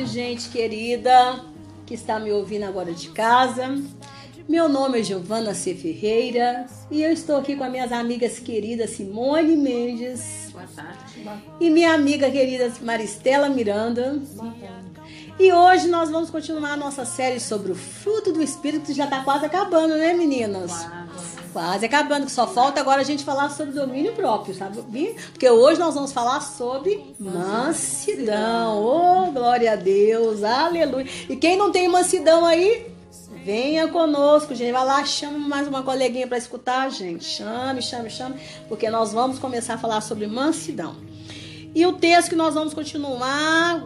e gente querida que está me ouvindo agora de casa. Meu nome é Giovana C. Ferreira e eu estou aqui com as minhas amigas queridas Simone Mendes. Boa tarde. E minha amiga querida Maristela Miranda. Boa tarde. E hoje nós vamos continuar a nossa série sobre o fruto do Espírito, que já está quase acabando, né, meninas? Quase acabando, só falta agora a gente falar sobre domínio próprio, sabe? Porque hoje nós vamos falar sobre mansidão. Oh, glória a Deus, aleluia. E quem não tem mansidão aí, venha conosco, gente. Vai lá, chame mais uma coleguinha para escutar, gente. Chame, chame, chame, porque nós vamos começar a falar sobre mansidão. E o texto que nós vamos continuar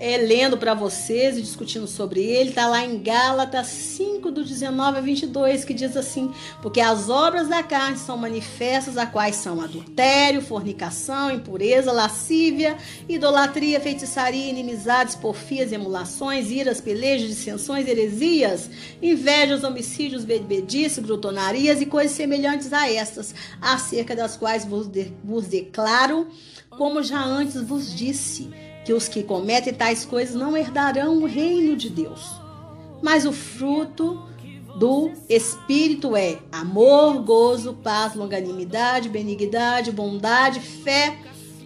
é, lendo para vocês e discutindo sobre ele, está lá em Gálatas 5, do 19 a 22, que diz assim: Porque as obras da carne são manifestas, a quais são adultério, fornicação, impureza, lascívia, idolatria, feitiçaria, inimizades, porfias, emulações, iras, pelejos, dissensões, heresias, invejas, homicídios, bebedices, glutonarias e coisas semelhantes a estas, acerca das quais vos, de, vos declaro, como já antes vos disse que os que cometem tais coisas não herdarão o reino de Deus. Mas o fruto do Espírito é amor, gozo, paz, longanimidade, benignidade, bondade, fé,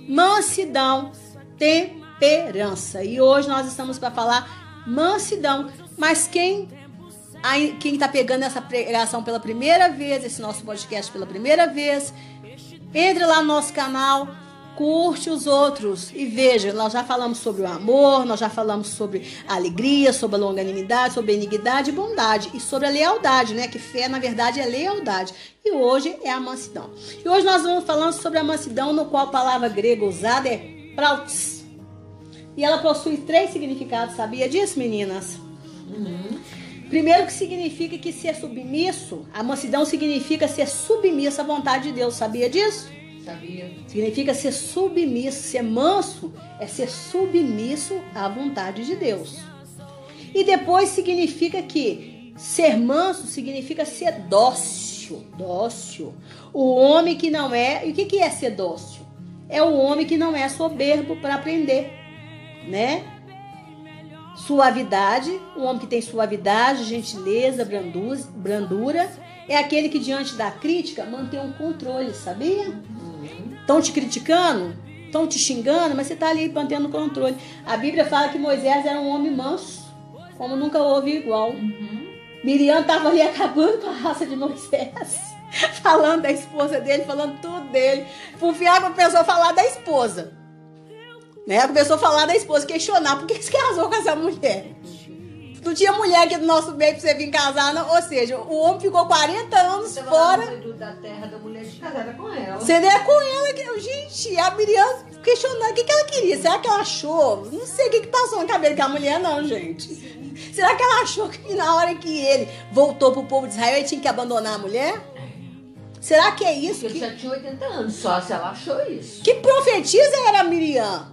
mansidão, temperança. E hoje nós estamos para falar mansidão. Mas quem quem está pegando essa pregação pela primeira vez, esse nosso podcast pela primeira vez, entre lá no nosso canal, curte os outros e veja, nós já falamos sobre o amor, nós já falamos sobre a alegria, sobre a longanimidade, sobre a benignidade e bondade e sobre a lealdade, né? Que fé, na verdade, é lealdade. E hoje é a mansidão. E hoje nós vamos falando sobre a mansidão, no qual a palavra grega usada é prautes. E ela possui três significados, sabia disso, meninas? Uhum. Primeiro que significa que ser submisso, a mansidão significa ser submisso à vontade de Deus, sabia disso? Sabia. Significa ser submisso, ser manso é ser submisso à vontade de Deus. E depois significa que ser manso significa ser dócil, dócil. O homem que não é, e o que que é ser dócil? É o homem que não é soberbo para aprender, né? Suavidade, o homem que tem suavidade, gentileza, brandura, é aquele que diante da crítica mantém um controle, sabia? Estão te criticando? Estão te xingando? Mas você está ali mantendo controle. A Bíblia fala que Moisés era um homem manso, como nunca houve igual. Uhum. Miriam estava ali acabando com a raça de Moisés. falando da esposa dele, falando tudo dele. Fufiar começou a falar da esposa. Né? Começou a falar da esposa, questionar por que você casou com essa mulher. Não tinha mulher aqui do nosso meio pra você vir casar, não. Ou seja, o homem ficou 40 anos você fora. da terra da mulher de casada com ela. Você é com ela. Que, gente, a Miriam questionando o que, que ela queria. Será que ela achou? Não sei o que, que passou na cabeça da mulher, não, gente. Será que ela achou que na hora que ele voltou pro povo de Israel, ele tinha que abandonar a mulher? Será que é isso? Ele que... já tinha 80 anos, só se ela achou isso. Que profetisa era a Miriam?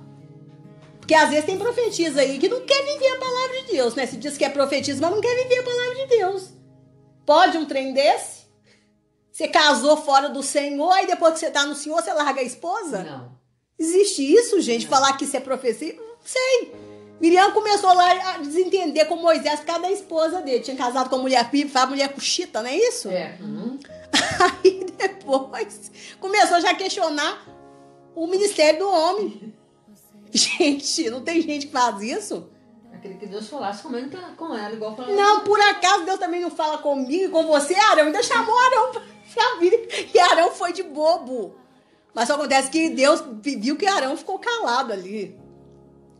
Porque às vezes tem profetisa aí que não quer viver a palavra de Deus, né? Se diz que é profetisa, mas não quer viver a palavra de Deus. Pode um trem desse? Você casou fora do Senhor, e depois que você tá no Senhor, você larga a esposa? Não. Existe isso, gente? Não. Falar que isso é profecia? Não sei. Miriam começou lá a desentender com Moisés por causa da esposa dele. Tinha casado com a mulher pipa, a mulher cuxita, não é isso? É. Uhum. Aí depois começou já a questionar o ministério do homem. Gente, não tem gente que faz isso? Aquele que Deus falasse com, ela, igual falou. Não, por acaso Deus também não fala comigo e com você, Arão. Ainda chamou Arão pra vir. E Arão foi de bobo. Mas só acontece que Deus viu que Arão ficou calado ali.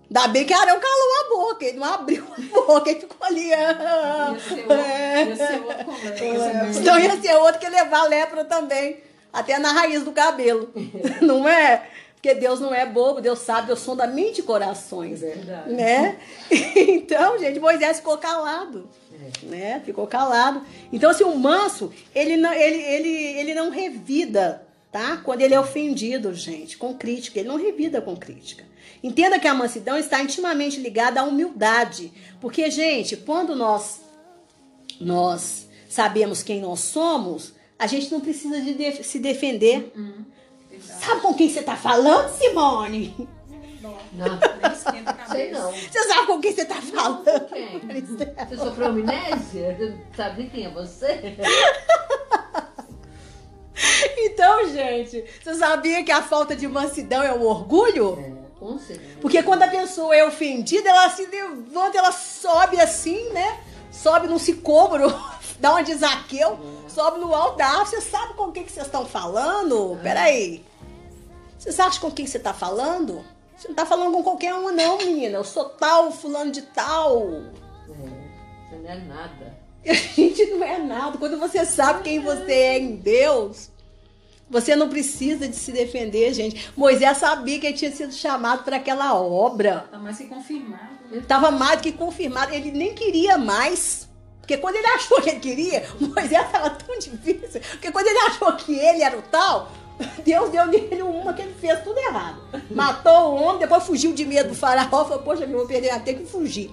Ainda bem que Arão calou a boca, ele não abriu a boca, ele ficou ali. Ah, ia ser outro, é. Então ia ser outro que levar lepra também. Até na raiz do cabelo. não é? Porque Deus não é bobo, Deus sabe, Deus sonda mente e corações. Verdade. Né? Então, gente, Moisés ficou calado. É. Né? Ficou calado. Então, assim, o manso, ele não, ele, ele, ele não revida, tá? Quando ele é ofendido, gente, com crítica. Ele não revida com crítica. Entenda que a mansidão está intimamente ligada à humildade. Porque, gente, quando nós, nós sabemos quem nós somos, a gente não precisa de, se defender. Uhum. Sabe com quem você tá falando, Simone? Não, nem esquenta a cabeça. Sei não. Você sabe com quem você tá falando? Quem? Você sofreu amnésia? Você Sabe quem é você? Então, gente, você sabia que a falta de mansidão é o orgulho? É, com certeza. Porque quando a pessoa é ofendida, ela se levanta, ela sobe assim, né? Sobe num sicômoro, dá uma de Zaqueu, sobe no árvore. Você sabe com quem que vocês estão falando? Peraí. Vocês acham com quem você tá falando? Você não tá falando com qualquer uma, não, menina. Eu sou tal, fulano de tal. É, você não é nada. A gente não é nada. Quando você sabe quem você é em Deus, você não precisa de se defender, gente. Moisés sabia que ele tinha sido chamado para aquela obra. Tá mais que confirmado. Ele estava mais do que confirmado. Ele nem queria mais. Porque quando ele achou que ele queria, Moisés estava tão difícil. Porque quando ele achou que ele era o tal, Deus deu nele uma que ele fez tudo errado. Matou o homem, depois fugiu de medo do faraó. Falou, poxa, eu vou perder até que fugir.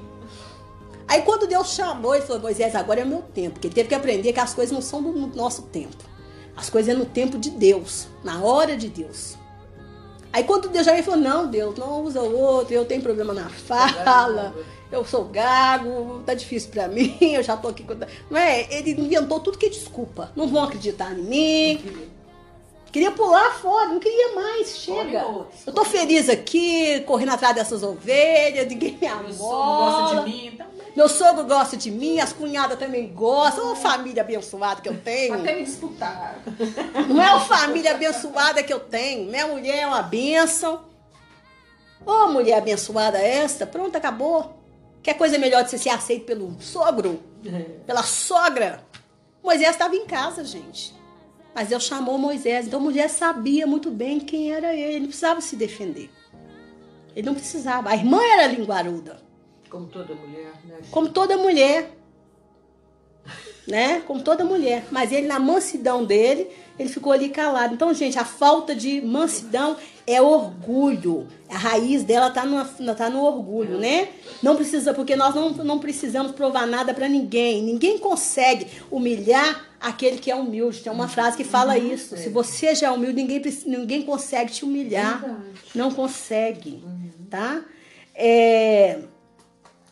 Aí quando Deus chamou, ele falou, Moisés, agora é o meu tempo. Porque teve que aprender que as coisas não são do nosso tempo. As coisas é no tempo de Deus, na hora de Deus. Aí quando Deus já falou, não, Deus, não usa outro, eu tenho problema na fala, eu sou gago, tá difícil pra mim, eu já tô aqui. Não é? Ele inventou tudo que é desculpa. Não vão acreditar em mim. Queria pular fora, não queria mais, chega. Eu tô feliz aqui, correndo atrás dessas ovelhas, ninguém me Meu sogro gosta de mim também. Meu sogro gosta de mim, as cunhadas também gostam. Uma família abençoada que eu tenho. Até me disputaram. Não é uma família abençoada que eu tenho. Minha mulher é uma bênção. Ô, mulher abençoada esta, pronto, acabou. Quer coisa melhor de você ser aceito pelo sogro? Pela sogra? Moisés estava em casa, gente. Mas Deus chamou Moisés. Então Moisés sabia muito bem quem era ele. Ele não precisava se defender. Ele não precisava. A irmã era linguaruda. Como toda mulher, né? Como toda mulher. Né? Como toda mulher. Mas ele, na mansidão dele, ele ficou ali calado. Então, gente, a falta de mansidão é orgulho. A raiz dela tá no, tá no orgulho, né? Não precisa, porque nós não, não precisamos provar nada para ninguém. Ninguém consegue humilhar aquele que é humilde. Tem uma frase que fala isso. Se você já é humilde, ninguém, ninguém consegue te humilhar. Não consegue, tá? É...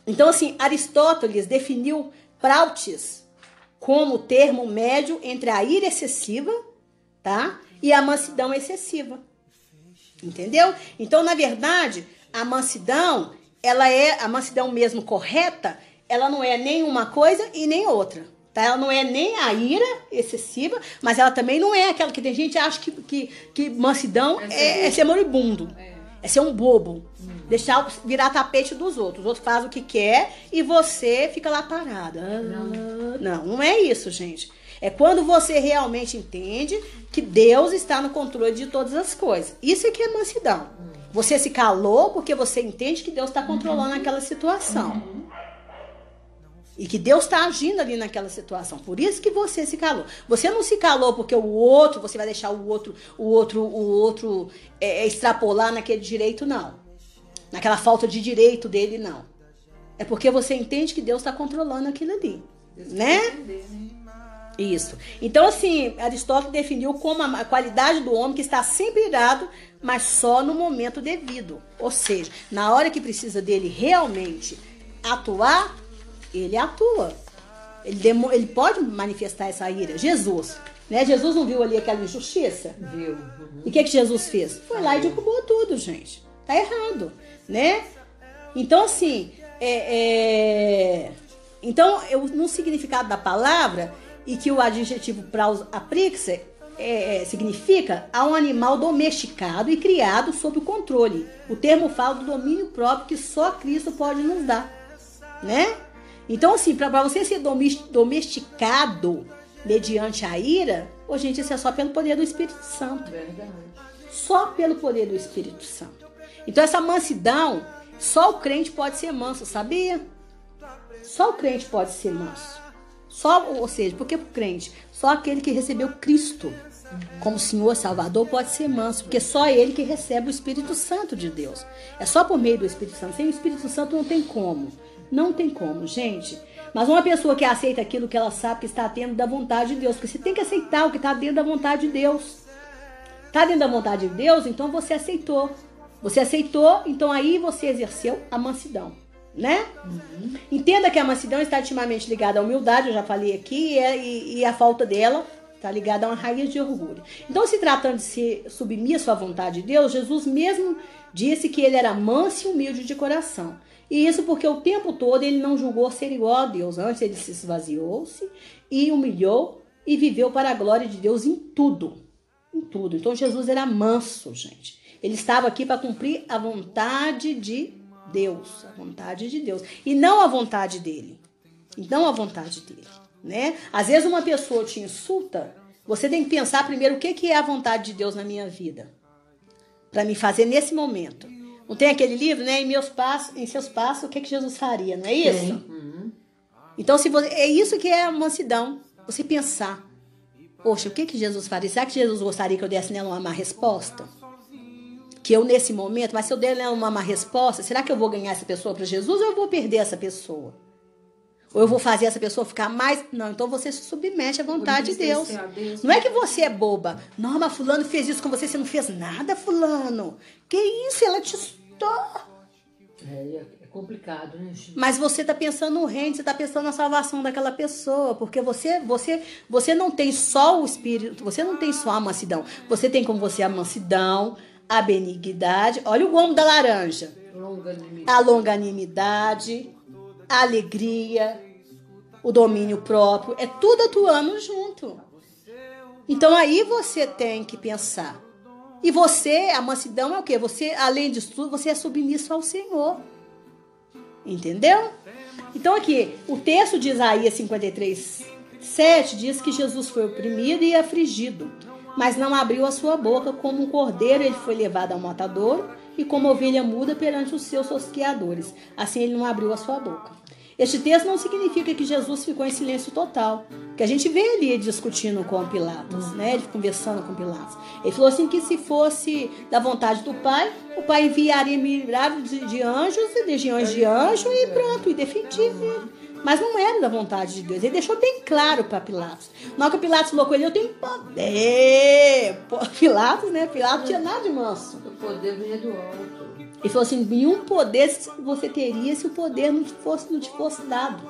Então, assim, Aristóteles definiu Prautes como termo médio entre a ira excessiva, tá? E a mansidão excessiva. Entendeu? Então, na verdade, a mansidão, ela é a mansidão mesmo correta, ela não é nem uma coisa e nem outra. Tá? Ela não é nem a ira excessiva, mas ela também não é aquela que tem gente que acha que, que, que mansidão É ser é, é ser moribundo. É. É ser um bobo. Deixar virar tapete dos outros. Os outros fazem o que quer e você fica lá parada. Ah, não, não é isso, gente. É quando você realmente entende que Deus está no controle de todas as coisas. Isso é que é mansidão. Você se calou porque você entende que Deus está controlando aquela situação. E que Deus está agindo ali naquela situação. Por isso que você se calou. Você não se calou porque o outro, você vai deixar o outro, o outro, o outro é, extrapolar naquele direito, não. Naquela falta de direito dele, não. É porque você entende que Deus está controlando aquilo ali. Né? Isso. Então, assim, Aristóteles definiu como a a qualidade do homem que está sempre irado, mas só no momento devido. Ou seja, na hora que precisa dele realmente atuar, ele atua. Ele, demo- ele pode manifestar essa ira. Jesus. Né? Jesus não viu ali aquela injustiça? Viu? Uhum. E o que, que Jesus fez? Foi lá e derrubou tudo, gente. Tá errado, né? Então, assim, é, é- então, eu, no significado da palavra, e que o adjetivo praus aprixe é, é, significa a um animal domesticado e criado sob o controle. O termo fala do domínio próprio que só Cristo pode nos dar, né? Então, assim, para você ser domesticado mediante a ira, ô, gente, isso é só pelo poder do Espírito Santo Verdade. só pelo poder do Espírito Santo. Então essa mansidão, só o crente pode ser manso, sabia? Só o crente pode ser manso. Só, ou seja, porque o crente, só aquele que recebeu Cristo como Senhor Salvador pode ser manso, porque só ele que recebe o Espírito Santo de Deus. É só por meio do Espírito Santo. Sem o Espírito Santo não tem como. Não tem como, gente. Mas uma pessoa que aceita aquilo que ela sabe que está tendo da vontade de Deus, porque você tem que aceitar o que está dentro da vontade de Deus. Tá dentro da vontade de Deus, então você aceitou. Você aceitou, então aí você exerceu a mansidão, né? Entenda que a mansidão está intimamente ligada à humildade, eu já falei aqui, e, é- e- e a falta dela está ligada a uma raiz de orgulho. Então, se tratando de ser submisso à vontade de Deus, Jesus mesmo disse que ele era manso e humilde de coração. E isso porque o tempo todo ele não julgou ser igual a Deus. Antes ele se esvaziou-se e humilhou e viveu para a glória de Deus em tudo. Em tudo. Então Jesus era manso, gente. Ele estava aqui para cumprir a vontade de Deus, a vontade de Deus, e não a vontade dele. E não a vontade dele, né? Às vezes uma pessoa te insulta, você tem que pensar primeiro o que que é a vontade de Deus na minha vida, para me fazer nesse momento. Não tem aquele livro, né? Em meus passos, em seus passos, o que que Jesus faria, não é isso? Uhum. Então, se você, é isso que é a mansidão. Você pensar. Poxa, o que, que Jesus faria? Será que Jesus gostaria que eu desse nela uma má resposta? Que eu, nesse momento, mas se eu der nela uma má resposta, será que eu vou ganhar essa pessoa para Jesus ou eu vou perder essa pessoa? Ou eu vou fazer essa pessoa ficar mais. Não, então você se submete à vontade de Deus. Não é que você é boba. Não, mas fulano fez isso com você, você não fez nada, fulano. Que isso? Ela te estou. É, é complicado, né, gente? Mas você está pensando no reino, você está pensando na salvação daquela pessoa, porque você, você, você não tem só o espírito, você não tem só a mansidão, você tem com você a mansidão, a benignidade. Olha o gomo da laranja, a longanimidade, a alegria, o domínio próprio, é tudo atuando junto. Então aí você tem que pensar. E você, a mansidão é o quê? Você, além disso tudo, você é submisso ao Senhor. Entendeu? Então aqui, o texto de Isaías 53, 7 diz que Jesus foi oprimido e afligido, mas não abriu a sua boca, como um cordeiro ele foi levado ao matadouro e como ovelha muda perante os seus tosqueadores. Assim ele não abriu a sua boca. Este texto não significa que Jesus ficou em silêncio total, que a gente vê ele discutindo com Pilatos, né? Ele conversando com Pilatos. Ele falou assim que se fosse da vontade do Pai, o Pai enviaria milhares de, de anjos e legiões de anjos e pronto, e defendia ele. Mas não era da vontade de Deus. Ele deixou bem claro para Pilatos. Na hora que Pilatos falou com ele, eu tenho poder. Pilatos, né? Pilatos tinha nada de manso. O poder vinha do alto. Ele falou assim: nenhum poder você teria se o poder não te fosse, não te fosse dado.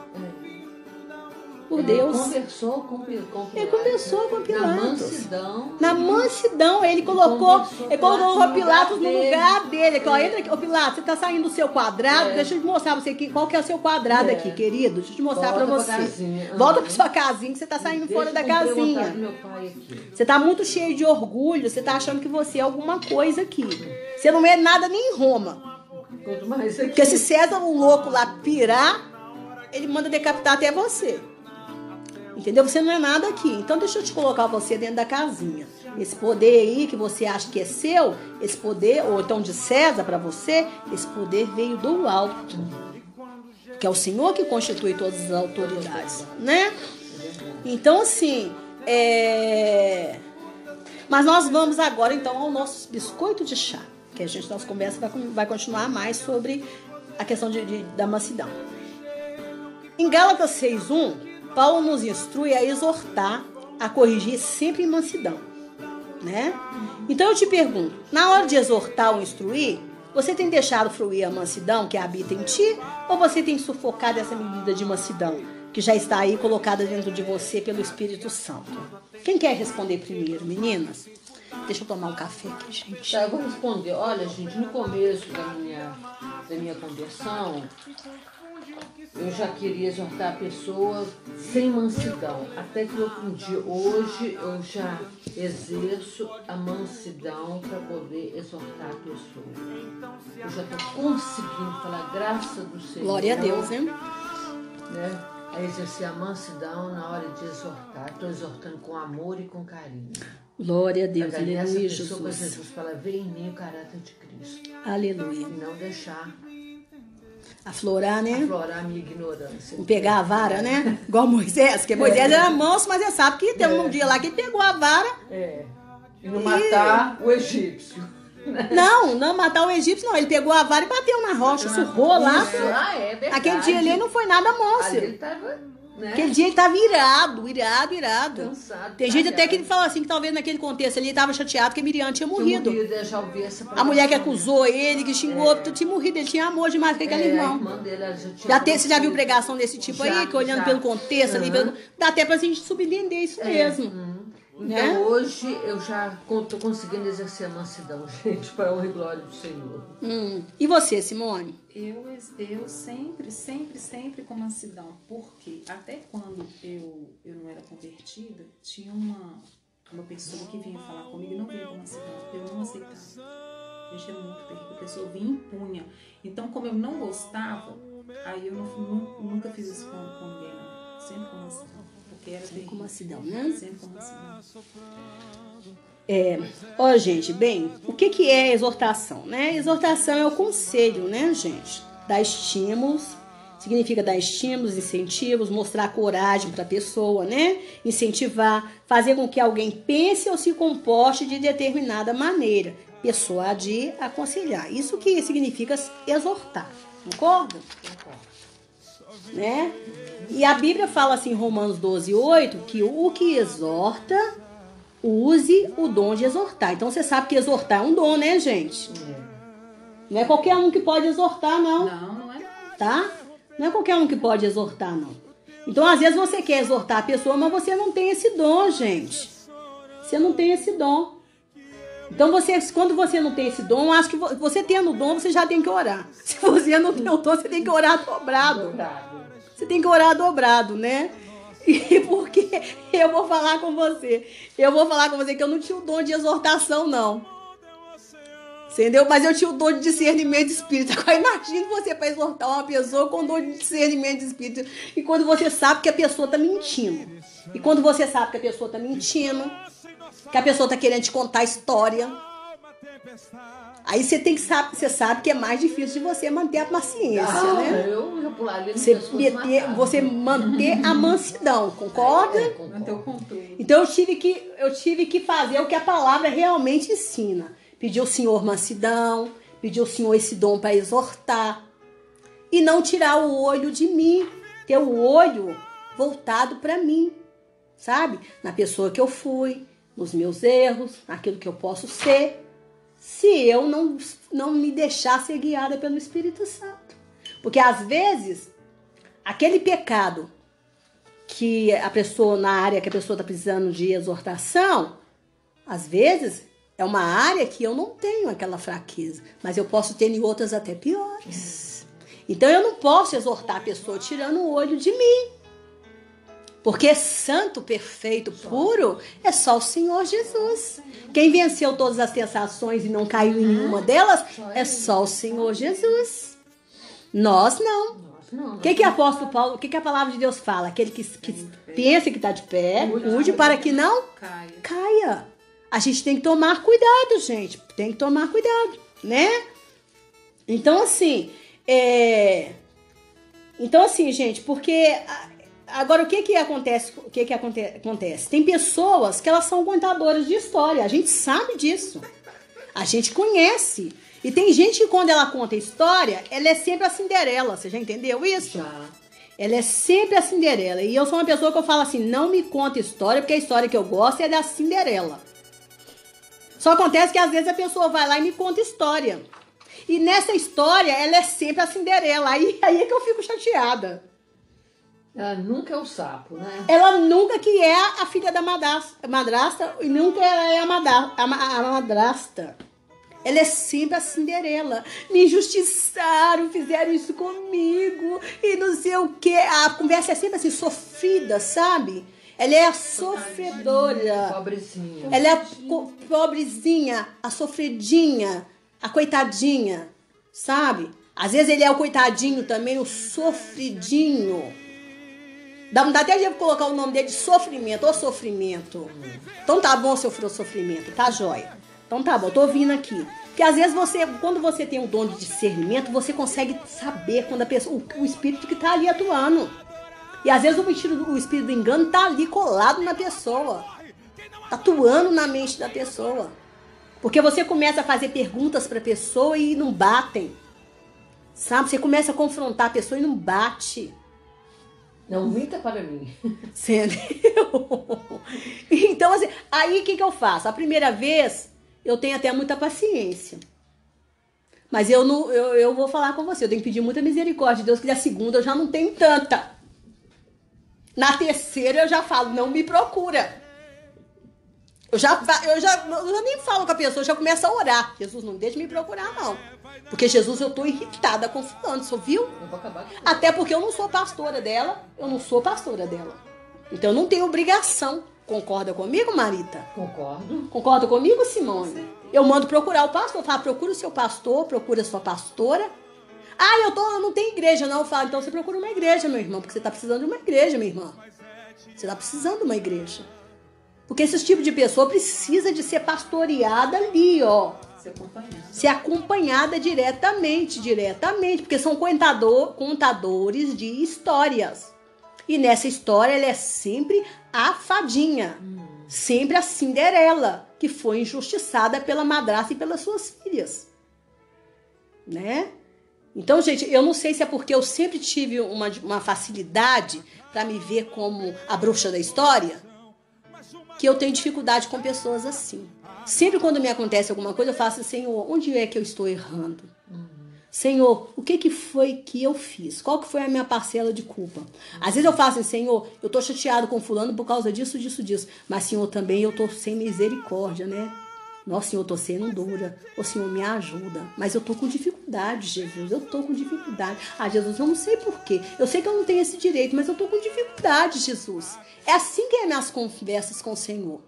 Por Ele Deus. conversou com, com Pilatos. Ele conversou com Na Pilatos. mansidão. Na mansidão, ele colocou, ele colocou o Pilatos no lugar dele. Aqui, ó, entra aqui. Ô, Pilatos, você tá saindo do seu quadrado? É. Deixa eu te mostrar pra você aqui, qual que é o seu quadrado É. aqui, querido. Deixa eu te mostrar Volta pra pra você. casinha. Volta Uhum. pra sua casinha que você tá saindo Deixa fora da casinha. Você tá muito cheio de orgulho, você tá achando que você é alguma coisa aqui. Você não é nada nem em Roma. Porque se César, o louco lá, pirar, ele manda decapitar até você. Entendeu? Você não é nada aqui. Então deixa eu te colocar você dentro da casinha. Esse poder aí que você acha que é seu, esse poder, ou então de César para você, esse poder veio do alto. Que é o Senhor que constitui todas as autoridades, né? Então, assim, é... Mas nós vamos agora, então, ao nosso biscoito de chá. Que a gente, nossa conversa vai, vai continuar mais sobre a questão de, de- da mansidão. Em Gálatas 6.1, Paulo nos instrui a exortar, a corrigir sempre em mansidão. Né? Então eu te pergunto, na hora de exortar ou instruir, você tem deixado fluir a mansidão que habita em ti, ou você tem sufocado essa medida de mansidão que já está aí colocada dentro de você pelo Espírito Santo? Quem quer responder primeiro, meninas? Deixa eu tomar um café aqui, gente. Tá, eu vou responder. Olha, gente, no começo da minha, da minha conversão, eu já queria exortar a pessoa sem mansidão. Até que eu aprendi hoje, eu já exerço a mansidão para poder exortar a pessoa. Eu já estou conseguindo falar graça do Senhor. Glória a Deus, hein? Né? A exercer a mansidão na hora de exortar. Estou exortando com amor e com carinho. Glória a Deus, essa aleluia, para Jesus. Jesus falar, vem em mim o caráter de Cristo. Aleluia. E não deixar Aflorar, né? aflorar a minha ignorância. Pegar a vara, né? Igual Moisés, porque Moisés era manso, mas você sabe que teve um dia lá que ele pegou a vara. É. E não matar o egípcio. Não, não matar o egípcio, não. Ele pegou a vara e bateu na rocha, surrou lá. É. Aquele dia ali não foi nada manso. Ali ele estava Né? Aquele dia ele tava irado, irado, irado. Cansado, Tem gente até que ele fala assim, que talvez naquele contexto ali ele tava chateado que a Miriam tinha morrido. eu já ouvi essa A mulher que acusou ele, que xingou, tu tinha morrido, ele tinha amor demais com aquele É, irmão. irmã dele, já tem, você já viu pregação desse tipo Já, aí, que olhando já. pelo contexto ali, Aham. pelo- dá até pra gente subentender isso É, mesmo. Hum. Então né? hoje eu já estou conseguindo exercer a mansidão, gente, para honra e glória do Senhor. Hum. E você, Simone? Eu, eu sempre, sempre, sempre com mansidão. Porque até quando eu, eu não era convertida, tinha uma, uma pessoa que vinha falar comigo e não vinha com mansidão. Eu não aceitava. Gente, muito terrível. A pessoa vinha e impunha. Então, como eu não gostava, aí eu não, nu- nunca fiz isso com, com ninguém, não. Sempre com mansidão. Terrível. Com mansidão, né? Sempre com mansidão. É, ó, gente, bem, o que, que é exortação, né? Exortação é o conselho, né, gente? Dar estímulos, significa dar estímulos, incentivos, mostrar coragem para a pessoa, né? Incentivar, fazer com que alguém pense ou se comporte de determinada maneira, persuadir, aconselhar. Isso que significa exortar, concorda? Né? E a Bíblia fala assim em Romanos 12, 8, que o que exorta use o dom de exortar. Então você sabe que exortar é um dom, né, gente? Não é qualquer um que pode exortar, não, Não, não é tá? Não é qualquer um que pode exortar, não. Então, às vezes, você quer exortar a pessoa, mas você não tem esse dom, gente. Você não tem esse dom. Então, você, quando você não tem esse dom, acho que vo- você tendo o dom, você já tem que orar. Se você não tem o dom, você tem que orar dobrado. Dobrado. Você tem que orar dobrado, né? E porque eu vou falar com você. Eu vou falar com você que eu não tinha o dom de exortação, não. Entendeu? Mas eu tinha o dom de discernimento de espírito. Agora imagine você para exortar uma pessoa com dom de discernimento de espírito. E quando você sabe que a pessoa tá mentindo. E quando você sabe que a pessoa tá mentindo, que a pessoa tá querendo te contar a história. Aí você tem que saber, você sabe que é mais difícil de você manter a paciência, Ah, né? eu pularia no Você, meter, você manter a mansidão, concorda? É. Então eu tive que eu tive que fazer o que a palavra realmente ensina. Pedir ao Senhor mansidão, pedir ao Senhor esse dom para exortar e não tirar o olho de mim, ter o olho voltado para mim, sabe? Na pessoa que eu fui, nos meus erros, naquilo que eu posso ser, se eu não não me deixar ser guiada pelo Espírito Santo. Porque às vezes aquele pecado que a pessoa, na área que a pessoa está precisando de exortação, às vezes é uma área que eu não tenho aquela fraqueza, mas eu posso ter em outras até piores. Então eu não posso exortar a pessoa tirando o olho de mim. Porque santo, perfeito, puro é só o Senhor Jesus. Quem venceu todas as tentações e não caiu em nenhuma delas é só o Senhor Jesus. Nós não. O que, que o apóstolo Paulo, o que, que a palavra de Deus fala? Aquele que, que pensa que está de pé, cuide para que não Caia. caia. A gente tem que tomar cuidado, gente. Tem que tomar cuidado, né? Então, assim, é... Então, assim, gente, porque... Agora, o que que acontece? O que que aconte- acontece? Tem pessoas que elas são contadoras de história. A gente sabe disso. A gente conhece. E tem gente que quando ela conta história, ela é sempre a Cinderela. Você já entendeu isso? Já. Ela é sempre a Cinderela. E eu sou uma pessoa que eu falo assim: não me conta história, porque a história que eu gosto é da Cinderela. Só acontece que às vezes a pessoa vai lá e me conta história. E nessa história, ela é sempre a Cinderela. Aí, aí é que eu fico chateada. Ela nunca é o sapo, né? Ela nunca que é a filha da madrasta, madrasta e nunca ela é a, mada- a a madrasta. Ela é sempre a Cinderela. Me injustiçaram, fizeram isso comigo e não sei o que. A conversa é sempre assim, sofrida, sabe? Ela é a sofredora. Pobrezinha. Ela é a pobrezinha, a sofredinha, a coitadinha, sabe? Às vezes ele é o coitadinho também, o sofridinho. Dá, dá até de colocar o nome dele de sofrimento, ô sofrimento. Então tá bom seu sofrimento, tá jóia. Então tá bom, tô ouvindo aqui. Porque às vezes você, quando você tem um dom de discernimento, você consegue saber quando a pessoa, o, o espírito que tá ali atuando. E às vezes o espírito, o espírito do engano tá ali colado na pessoa. Tá atuando na mente da pessoa. Porque você começa a fazer perguntas pra pessoa e não batem. Sabe? Você começa a confrontar a pessoa e não bate. Não minta para mim. Entendeu? Então, assim, aí o que, que eu faço? A primeira vez, eu tenho até muita paciência. Mas eu não, eu, eu vou falar com você, eu tenho que pedir muita misericórdia de Deus, que da segunda eu já não tenho tanta. Na terceira eu já falo, não me procura. Eu já, eu já, eu nem falo com a pessoa, eu já começo a orar. Jesus, não deixe me procurar, não. Porque Jesus, eu tô irritada com fulano, você viu? Até porque eu não sou pastora dela, eu não sou pastora dela. Então eu não tenho obrigação. Concorda comigo, Marita? Concordo. Concorda comigo, Simone? Eu mando procurar o pastor, eu falo, procura o seu pastor, procura a sua pastora. Ah, eu, tô, eu não tenho igreja, não. Eu falo, então você procura uma igreja, meu irmão, porque você tá precisando de uma igreja, minha irmã. Você tá precisando de uma igreja. Porque esse tipo de pessoa precisa de ser pastoreada ali, ó. Ser acompanhada. Ser acompanhada diretamente, diretamente, porque são contador, contadores de histórias. E nessa história ela é sempre a fadinha, sempre a Cinderela, que foi injustiçada pela madrasta e pelas suas filhas. Né? Então, gente, eu não sei se é porque eu sempre tive uma, uma facilidade para me ver como a bruxa da história que eu tenho dificuldade com pessoas assim. Sempre quando me acontece alguma coisa, eu faço, Senhor, onde é que eu estou errando? Senhor, o que, que foi que eu fiz? Qual que foi a minha parcela de culpa? Às vezes eu faço assim, Senhor, eu tô chateado com fulano por causa disso, disso, disso. Mas, Senhor, também eu tô sem misericórdia, né? Nossa, Senhor, eu tô sendo dura. Ô, Senhor, me ajuda. Mas eu tô com dificuldade, Jesus. Eu tô com dificuldade. Ah, Jesus, eu não sei porquê. Eu sei que eu não tenho esse direito, mas eu tô com dificuldade, Jesus. É assim que é minhas conversas com o Senhor.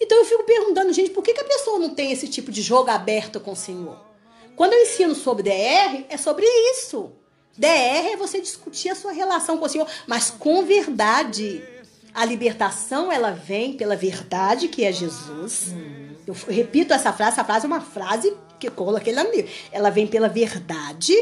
Então eu fico perguntando, gente, por que, que a pessoa não tem esse tipo de jogo aberto com o Senhor? Quando eu ensino sobre DR, é sobre isso. DR é você discutir a sua relação com o Senhor, mas com verdade. A libertação, ela vem pela verdade, que é Jesus. Eu repito essa frase, essa frase é uma frase que eu coloquei lá no livro. Ela vem pela verdade,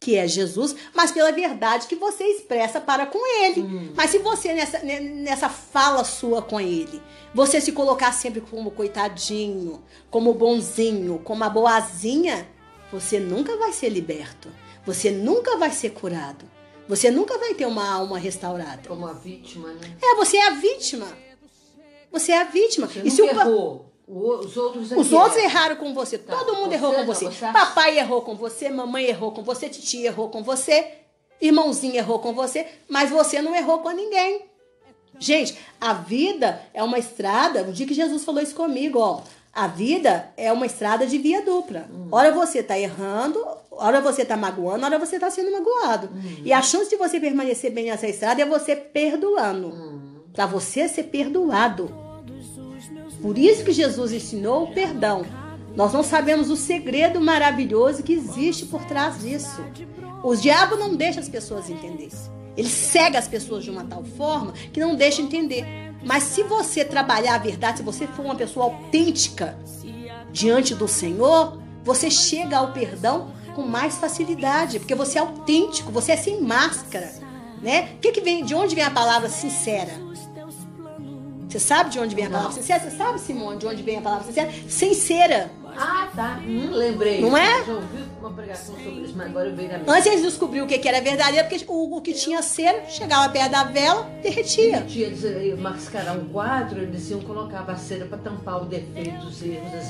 que é Jesus, mas pela verdade que você expressa para com ele. Mas se você, nessa, ne- nessa fala sua com ele, você se colocar sempre como coitadinho, como bonzinho, como a boazinha, você nunca vai ser liberto. Você nunca vai ser curado. Você nunca vai ter uma alma restaurada. Como a vítima, né? É, você é a vítima. Você é a vítima. Você E se errou. Os outros os outros é. erraram com você. Tá, Todo mundo você errou com não, você. você Papai errou com você, mamãe errou com você, titia errou com você, irmãozinho errou com você, mas você não errou com ninguém. Gente, a vida é uma estrada. O dia que Jesus falou isso comigo, ó. A vida é uma estrada de via dupla. Ora você tá errando, ora você tá magoando, ora você tá sendo magoado. E a chance de você permanecer bem nessa estrada é você perdoando. Pra você ser perdoado. Por isso que Jesus ensinou o perdão. Nós não sabemos o segredo maravilhoso que existe por trás disso. O diabo não deixa as pessoas entenderem. Ele cega as pessoas de uma tal forma que não deixa entender. Mas se você trabalhar a verdade, se você for uma pessoa autêntica diante do Senhor, você chega ao perdão com mais facilidade, porque você é autêntico, você é sem máscara, né? Que, que vem? De onde vem a palavra sincera? Você sabe de onde vem a palavra sincera? Você sabe, Simone, de onde vem a palavra sincera? Sincera. Ah, tá. Hum, lembrei. Não é? Eu já ouvi uma pregação sobre isso, mas agora eu veio na mente. Antes eles descobriram o que era verdadeiro, porque o, o que tinha cera chegava perto da vela, derretia. Tinha eles iam mascarar um quadro, eles iam colocar a cera para tampar o defeito, os erros das,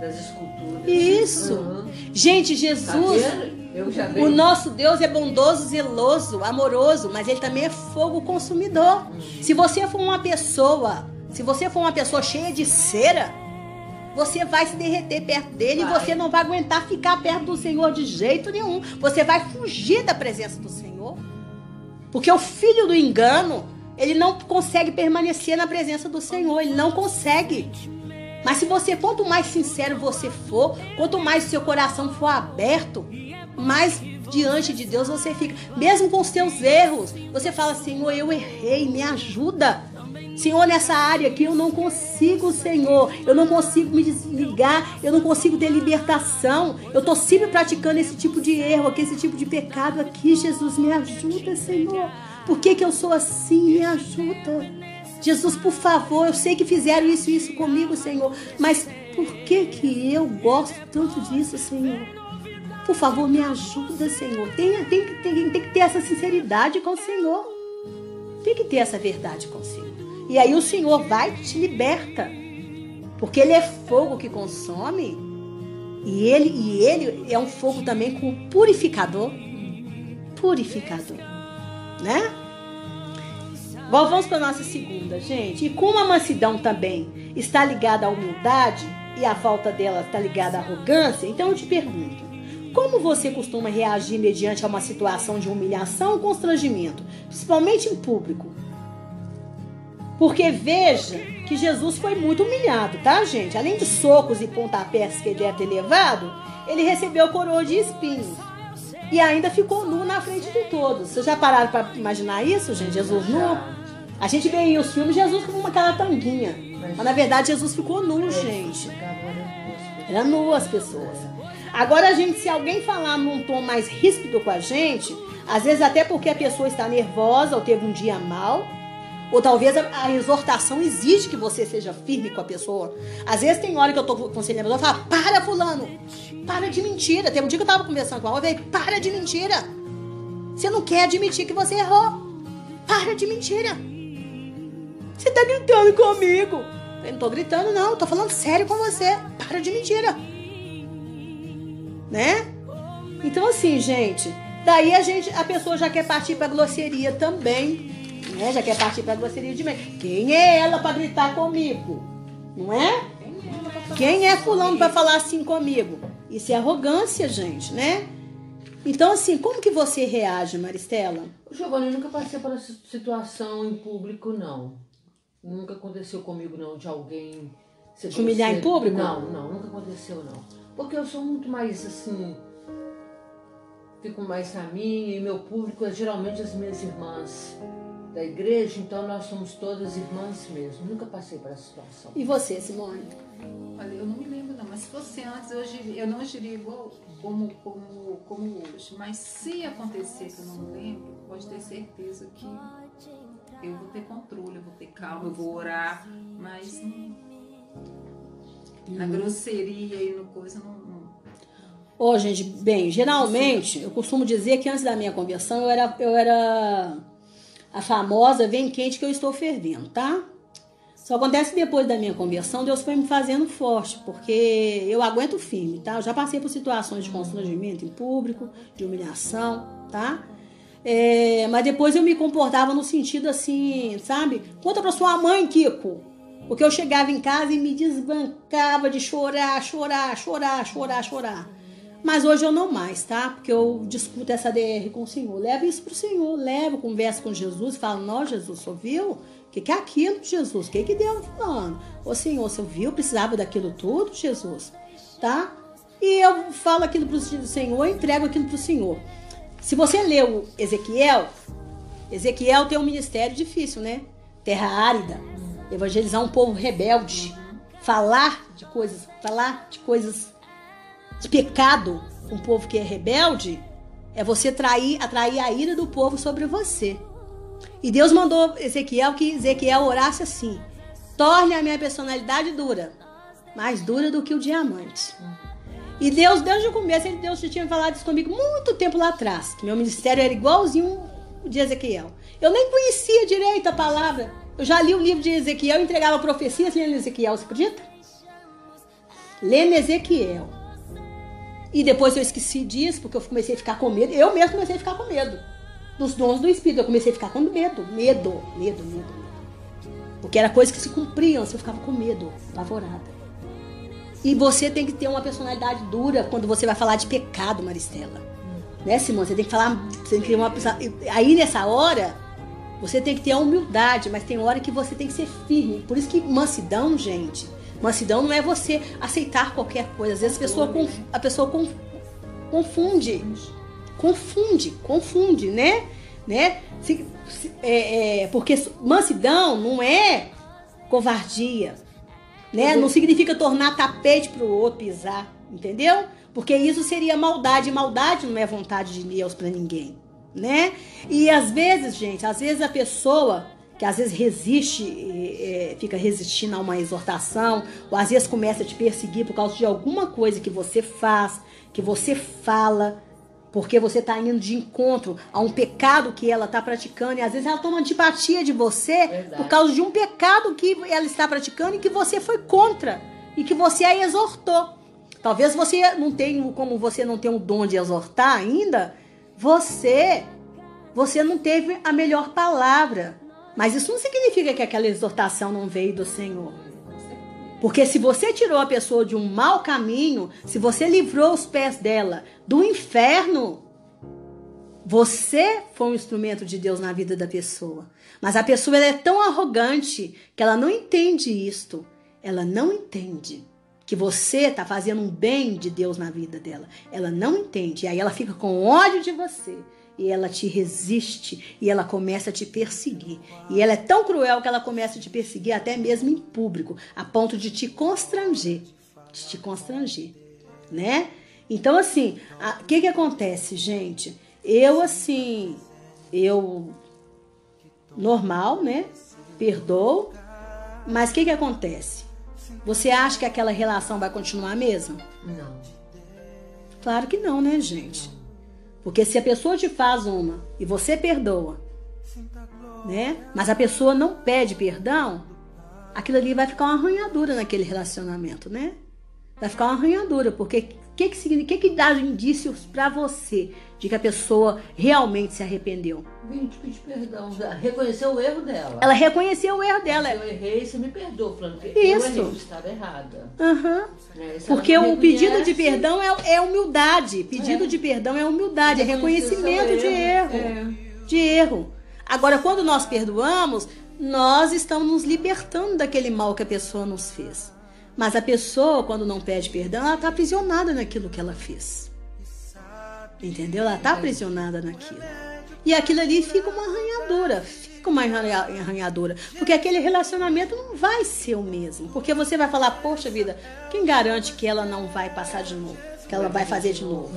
das esculturas. Isso. Uhum. Gente, Tá Jesus, já o nosso Deus é bondoso, zeloso, amoroso, mas ele também é fogo consumidor. Se você for uma pessoa, se você for uma pessoa cheia de cera, você vai se derreter perto dele Vai. e você não vai aguentar ficar perto do Senhor de jeito nenhum. Você vai fugir da presença do Senhor. Porque o filho do engano, ele não consegue permanecer na presença do Senhor, ele não consegue. Mas se você, quanto mais sincero você for, quanto mais seu coração for aberto, mais diante de Deus você fica. Mesmo com os seus erros, você fala, Senhor, eu errei, me ajuda. Senhor, nessa área aqui eu não consigo, Senhor. Eu não consigo me desligar, eu não consigo ter libertação. Eu tô sempre praticando esse tipo de erro aqui, esse tipo de pecado aqui. Jesus, me ajuda, Senhor. Por que, que eu sou assim? Me ajuda. Jesus, por favor, eu sei que fizeram isso e isso comigo, Senhor, mas por que que eu gosto tanto disso, Senhor? Por favor, me ajuda, Senhor. Tem, tem, tem, tem que ter essa sinceridade com o Senhor. Tem que ter essa verdade consigo. E aí o Senhor vai e te liberta. Porque ele é fogo que consome. E ele, e ele é um fogo também com purificador. Purificador. Né? Bom, vamos para nossa segunda, gente. E como a mansidão também está ligada à humildade e a falta dela está ligada à arrogância, então eu te pergunto: como você costuma reagir mediante a uma situação de humilhação ou constrangimento, principalmente em público? Porque veja que Jesus foi muito humilhado, tá, gente? Além de socos e pontapés que ele deve ter levado, ele recebeu coroa de espinhos. E ainda ficou nu na frente de todos. Vocês já pararam para imaginar isso, gente? Jesus nu? A gente vê aí os filmes Jesus com aquela tanguinha. Mas na verdade Jesus ficou nu, gente. Era nu as pessoas. Agora, a gente, se alguém falar num tom mais ríspido com a gente, às vezes até porque a pessoa está nervosa ou teve um dia mal, ou talvez a, a exortação exige que você seja firme com a pessoa. Às vezes tem hora que eu tô conselhando a pessoa, fala, para fulano, para de mentira. Tem um dia que eu tava conversando com ela, eu falei, para de mentira. Você não quer admitir que você errou. Para de mentira. Você tá gritando comigo. Eu não tô gritando, não. Tô falando sério com você. Para de mentira né? Então assim, gente, daí a gente, a pessoa já quer partir para grosseria também, né? Já quer partir para grosseria de mim. Quem é ela para gritar comigo? Não é? Quem é fulano para falar assim comigo? Isso é arrogância, gente, né? Então, assim, como que você reage, Maristela? Giovanni, eu nunca passei por essa situação em público, não. Nunca aconteceu comigo, não, de alguém... Se humilhar em público? Não, não, nunca aconteceu, não. Porque eu sou muito mais assim. Fico mais na minha e meu público é geralmente as minhas irmãs da igreja, então nós somos todas irmãs mesmo. Nunca passei por essa situação. E você, Simone? Olha, eu não me lembro não, mas se fosse antes, hoje eu não agiria igual como, como, como hoje. Mas se acontecer que eu não me lembro, pode ter certeza que eu vou ter controle, eu vou ter calma, eu vou orar, mas na grosseria e no coisa não. Ô, oh, gente, bem, geralmente eu costumo dizer que antes da minha conversão eu era, eu era a famosa vem quente que eu estou fervendo, tá? Só acontece depois da minha conversão, Deus foi me fazendo forte, porque eu aguento firme, tá? Eu já passei por situações de constrangimento em público, de humilhação, tá? É, mas depois eu me comportava no sentido assim, sabe? Conta pra sua mãe, Kiko. Porque eu chegava em casa e me desbancava de chorar, chorar, chorar, chorar, chorar. Mas hoje eu não mais, tá? Porque eu discuto essa DR com o Senhor. Levo isso pro Senhor, levo, converso com Jesus, falo, não, Jesus, ouviu? O que, que é aquilo, Jesus? O que, que Deus falando? Ô Senhor, você ouviu? Precisava daquilo tudo, Jesus? Tá? E eu falo aquilo pro Senhor, entrego aquilo pro Senhor. Se você leu Ezequiel, Ezequiel tem um ministério difícil, né? Terra árida evangelizar um povo rebelde, falar de coisas, falar de coisas de pecado um povo que é rebelde, é você trair, atrair a ira do povo sobre você. E Deus mandou Ezequiel que Ezequiel orasse assim: torne a minha personalidade dura, mais dura do que o diamante. E Deus, desde o começo, Deus já tinha falado isso comigo muito tempo lá atrás, que meu ministério era igualzinho o de Ezequiel. Eu nem conhecia direito a palavra eu já li o livro de Ezequiel, entregava profecias lendo Ezequiel, você acredita? Lendo Ezequiel. E depois eu esqueci disso, porque eu comecei a ficar com medo. Eu mesmo comecei a ficar com medo. Dos dons do Espírito. Eu comecei a ficar com medo. Medo, medo, medo. Porque era coisa que se cumpriam, eu ficava com medo, apavorada. E você tem que ter uma personalidade dura quando você vai falar de pecado, Maristela. Né, Simone? Você tem que falar. Tem que uma, aí nessa hora, você tem que ter a humildade, mas tem hora que você tem que ser firme. Por isso que mansidão, gente, mansidão não é você aceitar qualquer coisa. Às vezes a pessoa, a pessoa confunde. Confunde, confunde, né? né? Se, se, é, é, porque mansidão não é covardia, né? Não significa tornar tapete para o outro pisar, entendeu? Porque isso seria maldade. Maldade não é vontade de Deus para ninguém né? E às vezes, gente, às vezes a pessoa que às vezes resiste, é, fica resistindo a uma exortação, ou às vezes começa a te perseguir por causa de alguma coisa que você faz, que você fala, Porque você está indo de encontro a um pecado que ela está praticando. E às vezes ela toma antipatia de você Verdade. por causa de um pecado que ela está praticando e que você foi contra. E que você a exortou. Talvez você não tenha, como você não tem um dom de exortar ainda, você, você não teve a melhor palavra. Mas isso não significa que aquela exortação não veio do Senhor. Porque se você tirou a pessoa de um mau caminho, se você livrou os pés dela do inferno, você foi um instrumento de Deus na vida da pessoa. Mas a pessoa é tão arrogante que ela não entende isto. Ela não entende que você está fazendo um bem de Deus na vida dela. Ela não entende. E aí ela fica com ódio de você. E ela te resiste e ela começa a te perseguir. E ela é tão cruel que ela começa a te perseguir até mesmo em público, a ponto de te constranger. De te constranger, né? Então, assim, o que que acontece, gente? Eu, assim, eu normal, né? Perdoo. Mas o que que acontece? Você acha que aquela relação vai continuar a mesma? Não. Claro que não, né, gente? Porque se a pessoa te faz uma e você perdoa, né? Mas a pessoa não pede perdão, aquilo ali vai ficar uma arranhadura naquele relacionamento, né? Vai ficar uma arranhadura, porque o que que, que que dá indícios pra você de que a pessoa realmente se arrependeu? Vim te pedir perdão. Reconhecer o erro dela. Ela reconheceu o erro dela. Se eu errei, você me perdoa. Que Isso. eu errei, estava errada. Se ela Porque o pedido de perdão é, é humildade. Pedido É. de perdão é humildade, é reconhecimento de erro. É. De erro. Agora, quando nós perdoamos, nós estamos nos libertando daquele mal que a pessoa nos fez. Mas a pessoa, quando não pede perdão, ela está aprisionada naquilo que ela fez. Entendeu? Ela está aprisionada naquilo. E aquilo ali fica uma arranhadura. Fica uma arranha- arranhadura. Porque aquele relacionamento não vai ser o mesmo. Porque você vai falar, poxa vida, quem garante que ela não vai passar de novo? Que ela vai fazer de novo?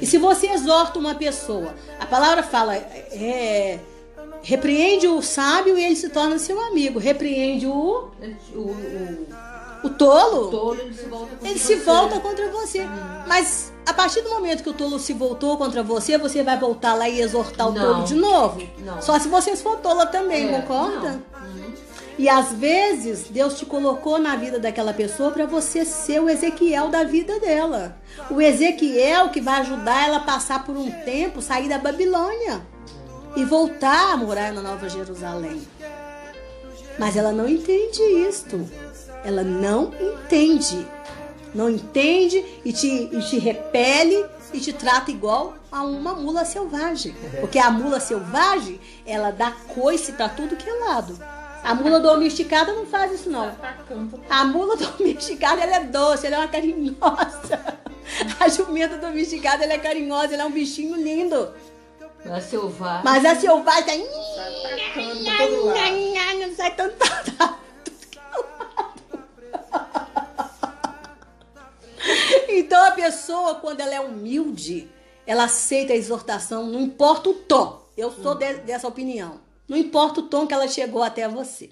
E se você exorta uma pessoa, a palavra fala, é, repreende o sábio e ele se torna seu amigo. Repreende o, O, o, o tolo, o tolo, ele se volta contra ele se você. volta contra você. Mas a partir do momento que o tolo se voltou contra você, você vai voltar lá e exortar o Não. tolo de novo? Não. Só se você for tola também, É, concorda? Uhum. E às vezes Deus te colocou na vida daquela pessoa para você ser o Ezequiel da vida dela. O Ezequiel que vai ajudar ela a passar por um tempo, sair da Babilônia e voltar a morar na Nova Jerusalém. Mas ela não entende isto. Ela não entende. Não entende e te, e te repele e te trata igual a uma mula selvagem. Porque a mula selvagem, ela dá coice para tudo que é lado. A mula domesticada não faz isso não. Atacando. A mula domesticada ela é doce, ela é uma carinhosa. A jumenta domesticada ela é carinhosa, ela é um bichinho lindo. Ela é selvagem. Mas a selvagem tá. Atacando pra todo lado. Não sai tanto. Então a pessoa, quando ela é humilde, ela aceita a exortação, não importa o tom. Eu sou de- dessa opinião. Não importa o tom que ela chegou até você.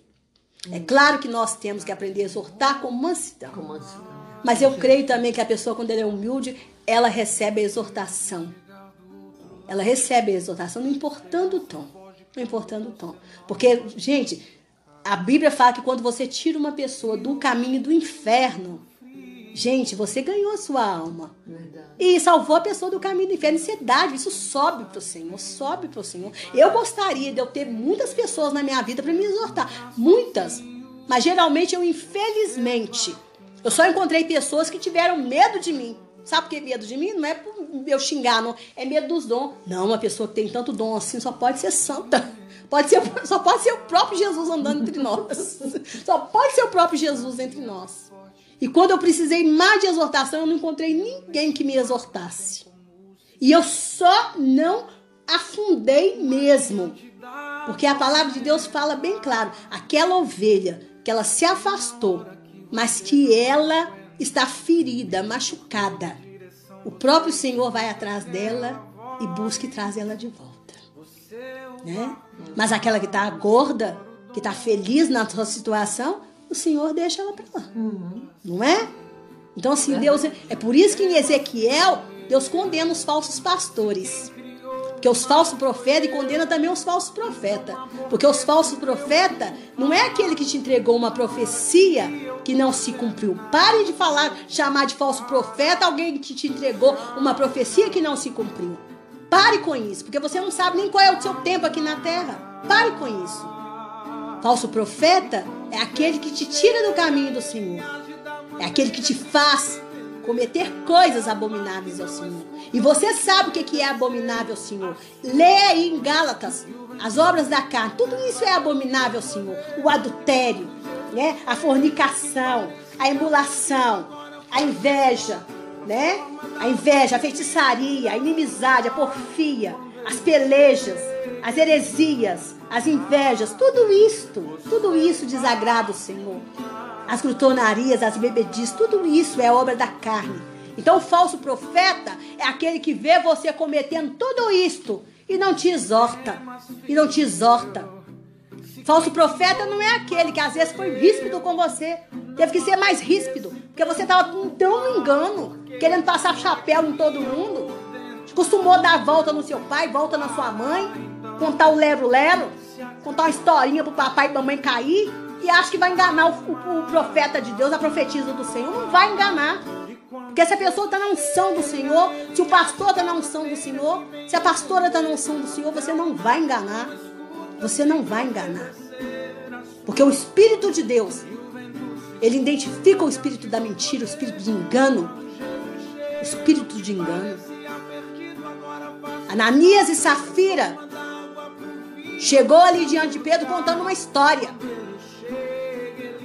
É claro que nós temos que aprender a exortar com mansidão. Como assim? Mas eu creio também que a pessoa, quando ela é humilde, ela recebe a exortação. Ela recebe a exortação, não importando o tom. Não importando o tom. Porque, gente, a Bíblia fala que quando você tira uma pessoa do caminho do inferno, gente, você ganhou a sua alma. Verdade. E salvou a pessoa do caminho do inferno. Isso é dádiva, isso sobe pro Senhor, sobe pro Senhor. Eu gostaria de eu ter muitas pessoas na minha vida para me exortar. Muitas. Mas geralmente eu, infelizmente, eu só encontrei pessoas que tiveram medo de mim. Sabe por que medo de mim? Não é por eu xingar, não. É medo dos dons. Não, uma pessoa que tem tanto dom assim só pode ser santa. Pode ser, só pode ser o próprio Jesus andando entre nós. Só pode ser o próprio Jesus entre nós. E quando eu precisei mais de exortação, eu não encontrei ninguém que me exortasse. E eu só não afundei mesmo. Porque a palavra de Deus fala bem claro: aquela ovelha que ela se afastou, mas que ela está ferida, machucada. O próprio Senhor vai atrás dela e busca e traz ela de volta. Né? Mas aquela que está gorda, que está feliz na sua situação, o Senhor deixa ela para lá. Não é? Então, assim, Deus. É por isso que em Ezequiel, Deus condena os falsos pastores. Porque os falsos profetas e condena também os falsos profetas. Porque os falsos profetas não é aquele que te entregou uma profecia que não se cumpriu. Pare de falar, chamar de falso profeta alguém que te entregou uma profecia que não se cumpriu. Pare com isso, porque você não sabe nem qual é o seu tempo aqui na terra. Pare com isso. Falso profeta é aquele que te tira do caminho do Senhor. É aquele que te faz cometer coisas abomináveis ao Senhor. E você sabe o que é abominável ao Senhor. Leia aí em Gálatas as obras da carne. Tudo isso é abominável ao Senhor. O adultério, né? a fornicação, a emulação, a inveja, né? A inveja, a feitiçaria, a inimizade, a porfia, as pelejas, as heresias, as invejas, tudo isto, tudo isso desagrada o Senhor as glutonarias, as bebedices, tudo isso é obra da carne. Então o falso profeta é aquele que vê você cometendo tudo isto e não te exorta, e não te exorta. Falso profeta não é aquele que às vezes foi ríspido com você. Teve que ser mais ríspido, porque você estava com tão engano, querendo passar chapéu em todo mundo. Costumou dar volta no seu pai, volta na sua mãe, contar o lero-lero, contar uma historinha pro papai e mamãe cair e acha que vai enganar o, o, o, profeta de Deus, a profetisa do Senhor. Não vai enganar. Porque se a pessoa está na unção do Senhor, se o pastor está na unção do Senhor, se a pastora está na unção do Senhor, você não vai enganar. Você não vai enganar. Porque o Espírito de Deus, ele identifica o espírito da mentira, o espírito de engano. O espírito de engano. Ananias e Safira chegou ali diante de Pedro contando uma história.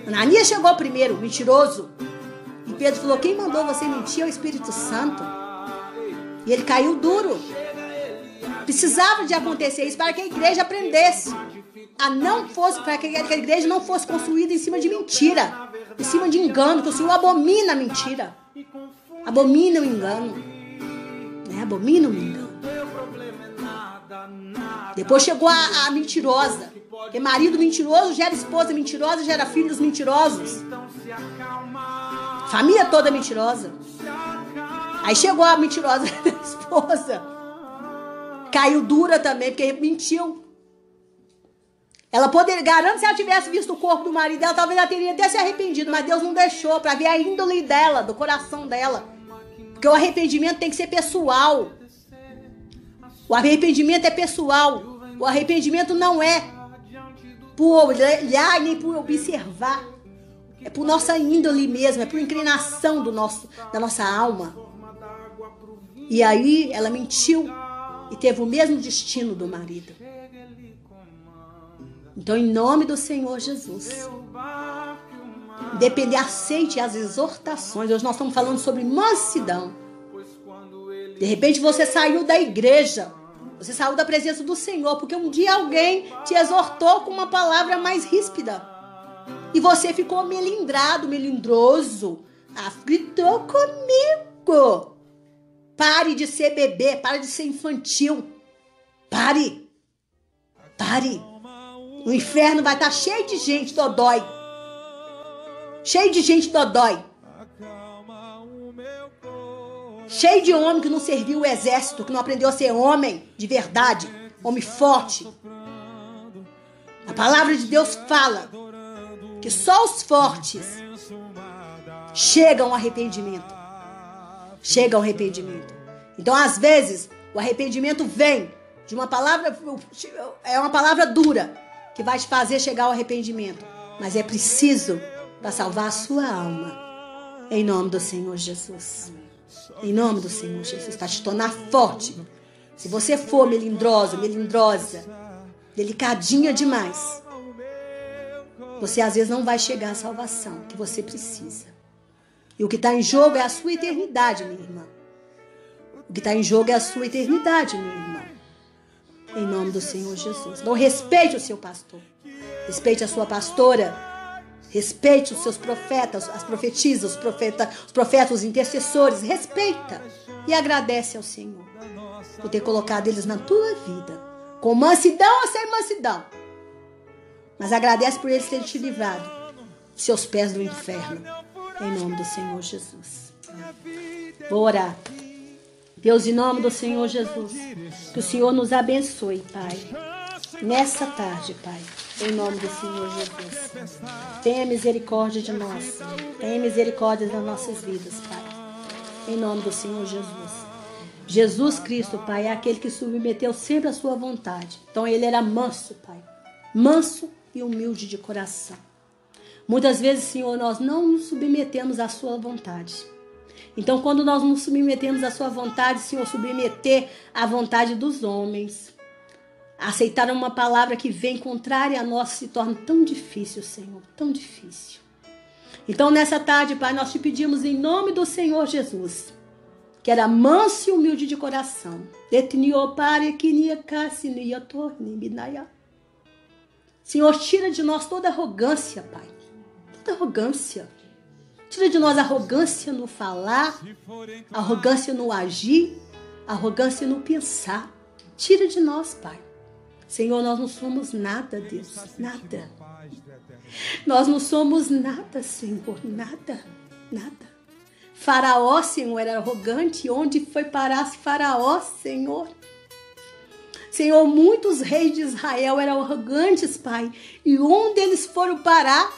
Ananias chegou primeiro, mentiroso. E Pedro falou: Quem mandou você mentir é o Espírito Santo. E ele caiu duro. Precisava de acontecer isso para que a igreja aprendesse a não fosse para que a igreja não fosse construída em cima de mentira, em cima de engano, que o Senhor abomina a mentira, abomina o engano, né? abomina o engano. Depois chegou a, a mentirosa. Porque marido mentiroso gera esposa mentirosa, gera filhos mentirosos. Família toda mentirosa. Aí chegou a mentirosa da esposa. Caiu dura também, porque mentiu. Ela poderia, garanto, se ela tivesse visto o corpo do marido dela, talvez ela teria até se arrependido, mas Deus não deixou para ver a índole dela, do coração dela. Porque o arrependimento tem que ser pessoal. O arrependimento é pessoal. O arrependimento não é por olhar nem por observar. É por nossa índole mesmo, é por inclinação do nosso, da nossa alma. E aí ela mentiu e teve o mesmo destino do marido. Então, em nome do Senhor Jesus, depender, aceite as exortações. Hoje nós estamos falando sobre mansidão. De repente você saiu da igreja você saiu da presença do Senhor porque um dia alguém te exortou com uma palavra mais ríspida. E você ficou melindrado, melindroso. Gritou comigo. Pare de ser bebê, pare de ser infantil. Pare. Pare. O inferno vai estar cheio de gente dodói. Cheio de gente dodói. Cheio de homem que não serviu o exército, que não aprendeu a ser homem de verdade, homem forte. A palavra de Deus fala que só os fortes chegam ao arrependimento. Chegam ao arrependimento. Então, às vezes, o arrependimento vem de uma palavra, é uma palavra dura que vai te fazer chegar ao arrependimento. Mas é preciso para salvar a sua alma. Em nome do Senhor Jesus. Em nome do Senhor Jesus, para te tornar forte. Se você for melindroso, melindrosa, delicadinha demais, você às vezes não vai chegar à salvação que você precisa. E o que está em jogo é a sua eternidade, minha irmã. O que está em jogo é a sua eternidade, minha irmã. Em nome do Senhor Jesus. Não respeite o seu pastor. Respeite a sua pastora Respeite os seus profetas, as profetisas, os profetas, os profetas, os intercessores. Respeita e agradece ao Senhor por ter colocado eles na tua vida. Com mansidão ou sem mansidão. Mas agradece por eles terem te livrado seus pés do inferno. Em nome do Senhor Jesus. Vou orar. Deus, em nome do Senhor Jesus, que o Senhor nos abençoe, Pai, nessa tarde, Pai, em nome do Senhor Jesus. Tenha misericórdia de nós, tenha misericórdia das nossas vidas, Pai, em nome do Senhor Jesus. Jesus Cristo, Pai, é aquele que submeteu sempre a sua vontade. Então ele era manso, Pai, manso e humilde de coração. Muitas vezes, Senhor, nós não nos submetemos à sua vontade. Então, quando nós nos submetemos à sua vontade, Senhor, submeter à vontade dos homens, aceitar uma palavra que vem contrária a nós se torna tão difícil, Senhor, tão difícil. Então, nessa tarde, Pai, nós te pedimos em nome do Senhor Jesus, que era manso e humilde de coração. Senhor, tira de nós toda arrogância, Pai. Toda arrogância Tira de nós arrogância no falar, arrogância no agir, arrogância no pensar. Tira de nós, Pai. Senhor, nós não somos nada, Deus, nada. Nós não somos nada, Senhor, nada, nada. Faraó, Senhor, era arrogante. Onde foi parar Faraó, Senhor? Senhor, muitos reis de Israel eram arrogantes, Pai. E onde eles foram parar?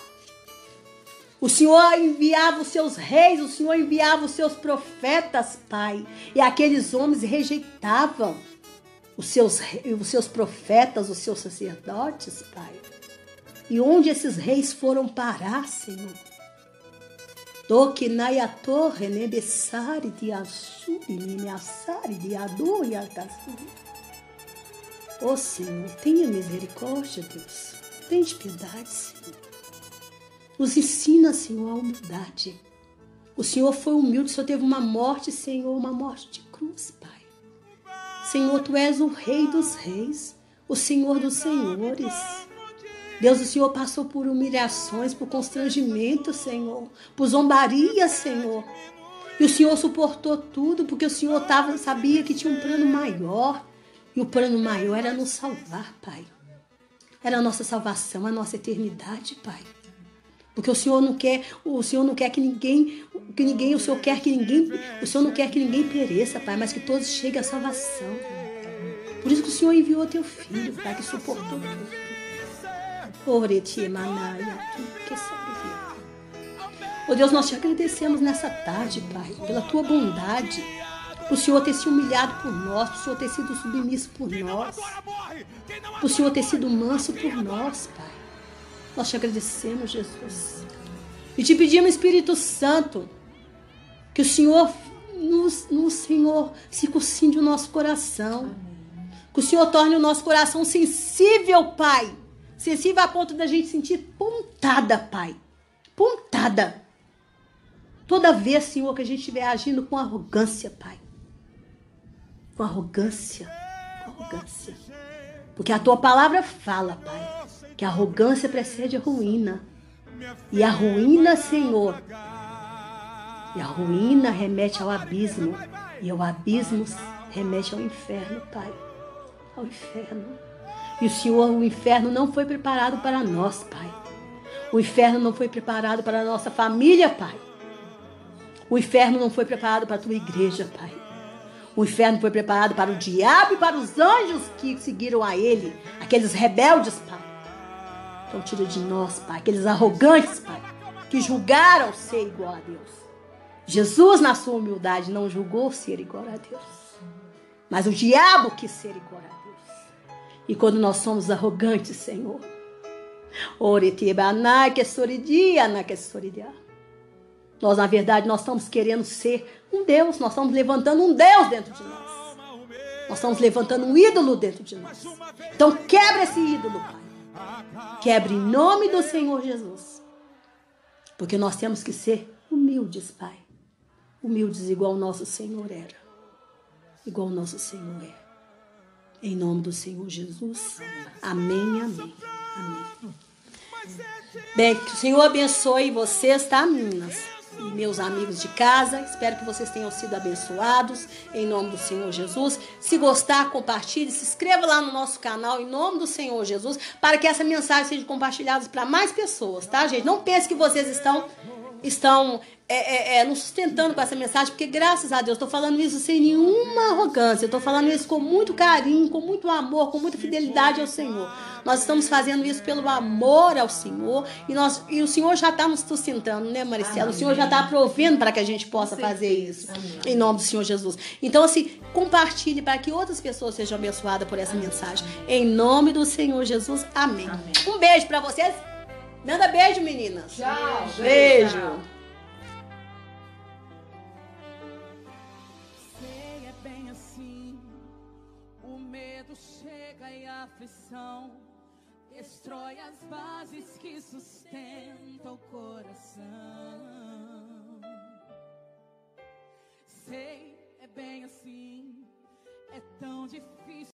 O Senhor enviava os seus reis, o Senhor enviava os seus profetas, Pai. E aqueles homens rejeitavam os seus, os seus profetas, os seus sacerdotes, Pai. E onde esses reis foram parar, Senhor? Toquinai a torre, nebessari de assuri, nemeassari de ador e. Ó Senhor, tenha misericórdia, Deus. Tenha piedade, Senhor. Nos ensina, Senhor, a humildade. O Senhor foi humilde, o Senhor teve uma morte, Senhor, uma morte de cruz, Pai. Senhor, Tu és o Rei dos Reis, o Senhor dos Senhores. Deus, o Senhor passou por humilhações, por constrangimento, Senhor, por zombaria, Senhor. E o Senhor suportou tudo porque o Senhor tava, sabia que tinha um plano maior. E o plano maior era nos salvar, Pai. Era a nossa salvação, a nossa eternidade, Pai. Porque o Senhor não quer, o Senhor não quer que ninguém, que ninguém, o Senhor quer que ninguém, o Senhor não quer que ninguém pereça, Pai, mas que todos cheguem à salvação. Por isso que o Senhor enviou teu filho, Pai, que suportou tudo. Oreti manaia, que Oh Deus, nós te agradecemos nessa tarde, Pai, pela tua bondade, o Senhor ter se humilhado por nós, o Senhor ter sido submisso por nós, o Senhor ter sido manso por nós, Pai. Nós te agradecemos, Jesus. E te pedimos, Espírito Santo, que o Senhor, no, no Senhor, circuncide o nosso coração. Que o Senhor torne o nosso coração sensível, Pai. Sensível a ponto da gente sentir pontada, Pai. Pontada. Toda vez, Senhor, que a gente estiver agindo com arrogância, Pai. Com arrogância. Com arrogância. Porque a tua palavra fala, Pai que a arrogância precede a ruína. E a ruína, Senhor, e a ruína remete ao abismo. E o abismo remete ao inferno, Pai. Ao inferno. E o Senhor, o inferno não foi preparado para nós, Pai. O inferno não foi preparado para a nossa família, Pai. O inferno não foi preparado para a tua igreja, Pai. O inferno foi preparado para o diabo e para os anjos que seguiram a ele, aqueles rebeldes, Pai. Então tira de nós, Pai, aqueles arrogantes, Pai, que julgaram ser igual a Deus. Jesus, na sua humildade, não julgou ser igual a Deus. Mas o diabo quis ser igual a Deus. E quando nós somos arrogantes, Senhor, nós, na verdade, nós estamos querendo ser um Deus, nós estamos levantando um Deus dentro de nós. Nós estamos levantando um ídolo dentro de nós. Então quebra esse ídolo, Pai. Quebre em nome do Senhor Jesus. Porque nós temos que ser humildes, Pai. Humildes igual o nosso Senhor era. Igual o nosso Senhor é. Em nome do Senhor Jesus. Amém, amém. Amém. Bem, que o Senhor abençoe vocês, tá, meninas? E meus amigos de casa. Espero que vocês tenham sido abençoados em nome do Senhor Jesus. Se gostar, compartilhe, se inscreva lá no nosso canal em nome do Senhor Jesus, para que essa mensagem seja compartilhada para mais pessoas, tá, gente? Não pense que vocês estão estão é, é, é, nos sustentando com essa mensagem, porque graças a Deus, estou falando isso sem nenhuma arrogância, estou falando isso com muito carinho, com muito amor, com muita fidelidade ao Senhor. Nós estamos fazendo isso pelo amor ao Senhor e, nós, e o Senhor já está nos sustentando, né, Maricela? O Senhor já está provendo para que a gente possa fazer isso, em nome do Senhor Jesus. Então, assim, compartilhe para que outras pessoas sejam abençoadas por essa mensagem. Em nome do Senhor Jesus, amém. amém. Um beijo para vocês. Manda beijo, meninas. Tchau. Beijo. Tchau. aflição destrói as bases que sustentam o coração. Sei, é bem assim, é tão difícil.